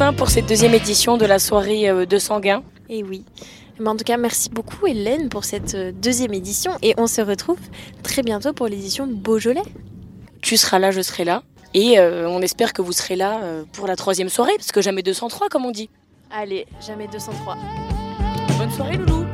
hein, pour cette deuxième édition de la soirée euh, de Sanguin. Et oui. Mais en tout cas, merci beaucoup Hélène pour cette euh, deuxième édition et on se retrouve très bientôt pour l'édition Beaujolais. Tu seras là, je serai là. Et euh, on espère que vous serez là pour la troisième soirée, parce que jamais 203 comme on dit. Allez, jamais 203. Bonne soirée Loulou